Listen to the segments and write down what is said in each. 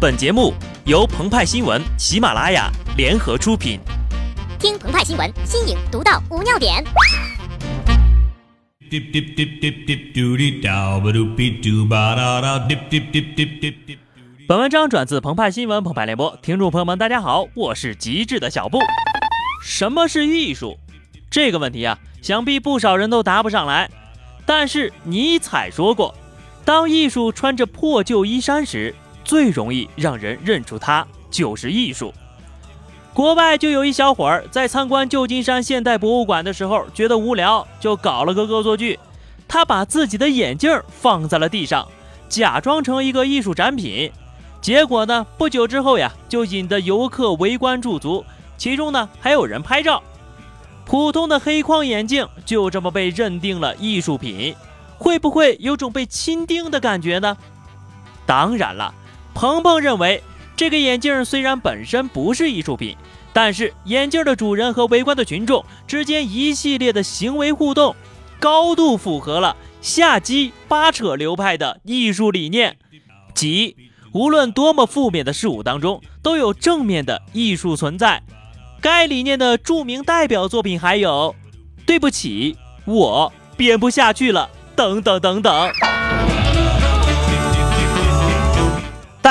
本节目由澎湃新闻、喜马拉雅联合出品。听澎湃新闻，新颖独到，无尿点。本文章转自澎湃新闻、澎湃联播，听众朋友们，大家好，我是极致的小布。什么是艺术？这个问题啊，想必不少人都答不上来。但是尼采说过，当艺术穿着破旧衣衫时。最容易让人认出它就是艺术。国外就有一小伙儿在参观旧金山现代博物馆的时候，觉得无聊，就搞了个恶作剧。他把自己的眼镜放在了地上，假装成一个艺术展品。结果呢，不久之后呀，就引得游客围观驻足，其中呢还有人拍照。普通的黑框眼镜就这么被认定了艺术品，会不会有种被钦定的感觉呢？当然了。鹏鹏认为，这个眼镜虽然本身不是艺术品，但是眼镜的主人和围观的群众之间一系列的行为互动，高度符合了下基扒扯流派的艺术理念，即无论多么负面的事物当中，都有正面的艺术存在。该理念的著名代表作品还有《对不起，我编不下去了》等等等等。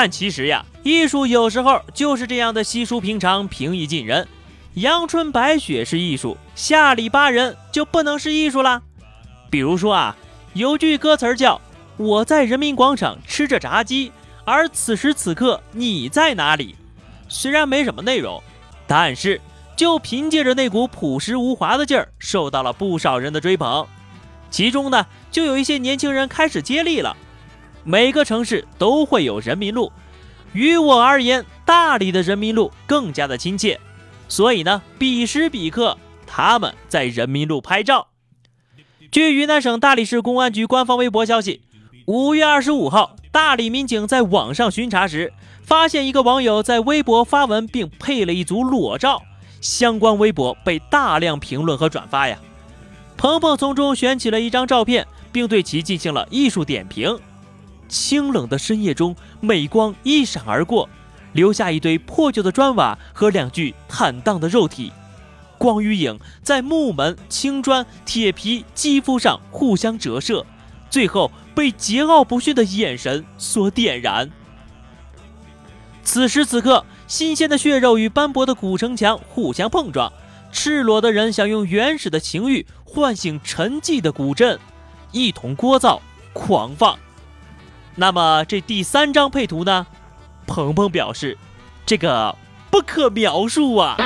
但其实呀，艺术有时候就是这样的稀疏平常、平易近人。阳春白雪是艺术，下里巴人就不能是艺术啦。比如说啊，有句歌词叫“我在人民广场吃着炸鸡，而此时此刻你在哪里”。虽然没什么内容，但是就凭借着那股朴实无华的劲儿，受到了不少人的追捧。其中呢，就有一些年轻人开始接力了。每个城市都会有人民路，于我而言，大理的人民路更加的亲切，所以呢，彼时彼刻，他们在人民路拍照。据云南省大理市公安局官方微博消息，五月二十五号，大理民警在网上巡查时，发现一个网友在微博发文并配了一组裸照，相关微博被大量评论和转发呀。鹏鹏从中选取了一张照片，并对其进行了艺术点评。清冷的深夜中，美光一闪而过，留下一堆破旧的砖瓦和两具坦荡的肉体。光与影在木门、青砖、铁皮、肌肤上互相折射，最后被桀骜不驯的眼神所点燃。此时此刻，新鲜的血肉与斑驳的古城墙互相碰撞，赤裸的人想用原始的情欲唤醒沉寂的古镇，一同聒噪狂放。那么这第三张配图呢？鹏鹏表示，这个不可描述啊。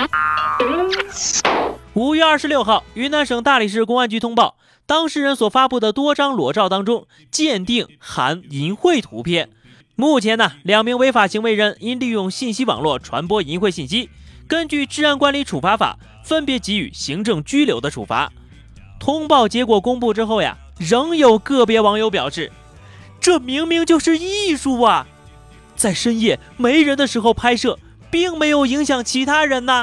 五月二十六号，云南省大理市公安局通报，当事人所发布的多张裸照当中，鉴定含淫秽图片。目前呢，两名违法行为人因利用信息网络传播淫秽信息，根据治安管理处罚法，分别给予行政拘留的处罚。通报结果公布之后呀，仍有个别网友表示。这明明就是艺术啊！在深夜没人的时候拍摄，并没有影响其他人呐。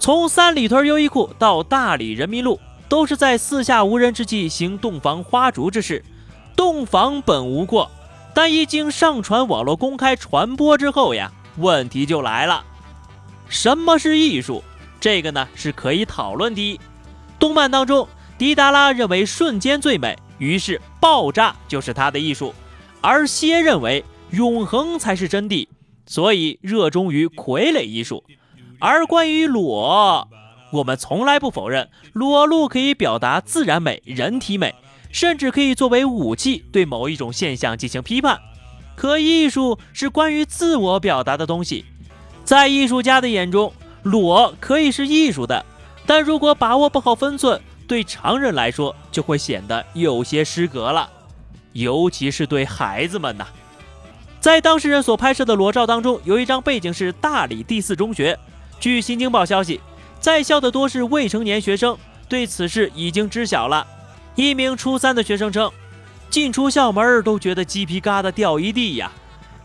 从三里屯优衣库到大理人民路，都是在四下无人之际行洞房花烛之事。洞房本无过，但一经上传网络公开传播之后呀，问题就来了。什么是艺术？这个呢是可以讨论的。动漫当中。迪达拉认为瞬间最美，于是爆炸就是他的艺术；而蝎认为永恒才是真谛，所以热衷于傀儡艺术。而关于裸，我们从来不否认裸露可以表达自然美、人体美，甚至可以作为武器对某一种现象进行批判。可艺术是关于自我表达的东西，在艺术家的眼中，裸可以是艺术的，但如果把握不好分寸。对常人来说就会显得有些失格了，尤其是对孩子们呐。在当事人所拍摄的裸照当中，有一张背景是大理第四中学。据新京报消息，在校的多是未成年学生，对此事已经知晓了。一名初三的学生称，进出校门都觉得鸡皮疙瘩掉一地呀。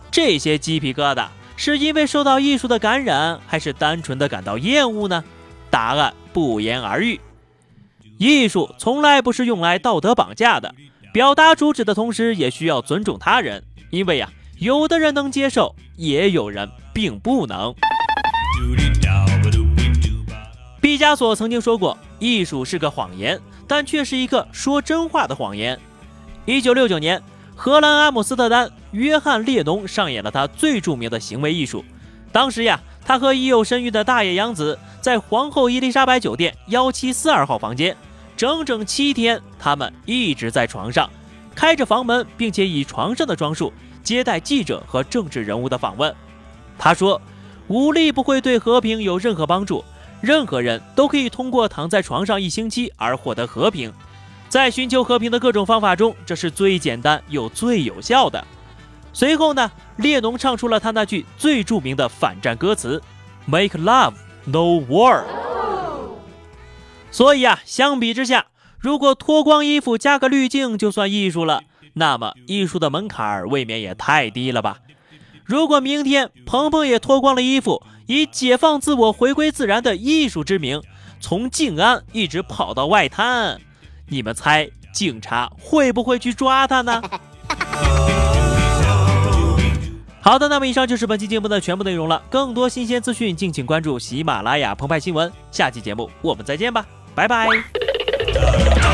这些鸡皮疙瘩是因为受到艺术的感染，还是单纯的感到厌恶呢？答案不言而喻。艺术从来不是用来道德绑架的，表达主旨的同时，也需要尊重他人，因为呀，有的人能接受，也有人并不能。毕加索曾经说过：“艺术是个谎言，但却是一个说真话的谎言。”一九六九年，荷兰阿姆斯特丹，约翰列侬上演了他最著名的行为艺术。当时呀，他和已有身孕的大野洋子在皇后伊丽莎白酒店幺七四二号房间，整整七天，他们一直在床上，开着房门，并且以床上的装束接待记者和政治人物的访问。他说：“武力不会对和平有任何帮助。”任何人都可以通过躺在床上一星期而获得和平，在寻求和平的各种方法中，这是最简单又最有效的。随后呢，列侬唱出了他那句最著名的反战歌词：“Make love, no war。”所以啊，相比之下，如果脱光衣服加个滤镜就算艺术了，那么艺术的门槛儿未免也太低了吧？如果明天鹏鹏也脱光了衣服，以解放自我、回归自然的艺术之名，从静安一直跑到外滩，你们猜警察会不会去抓他呢？好的，那么以上就是本期节目的全部内容了。更多新鲜资讯，敬请关注喜马拉雅澎湃新闻。下期节目我们再见吧，拜拜。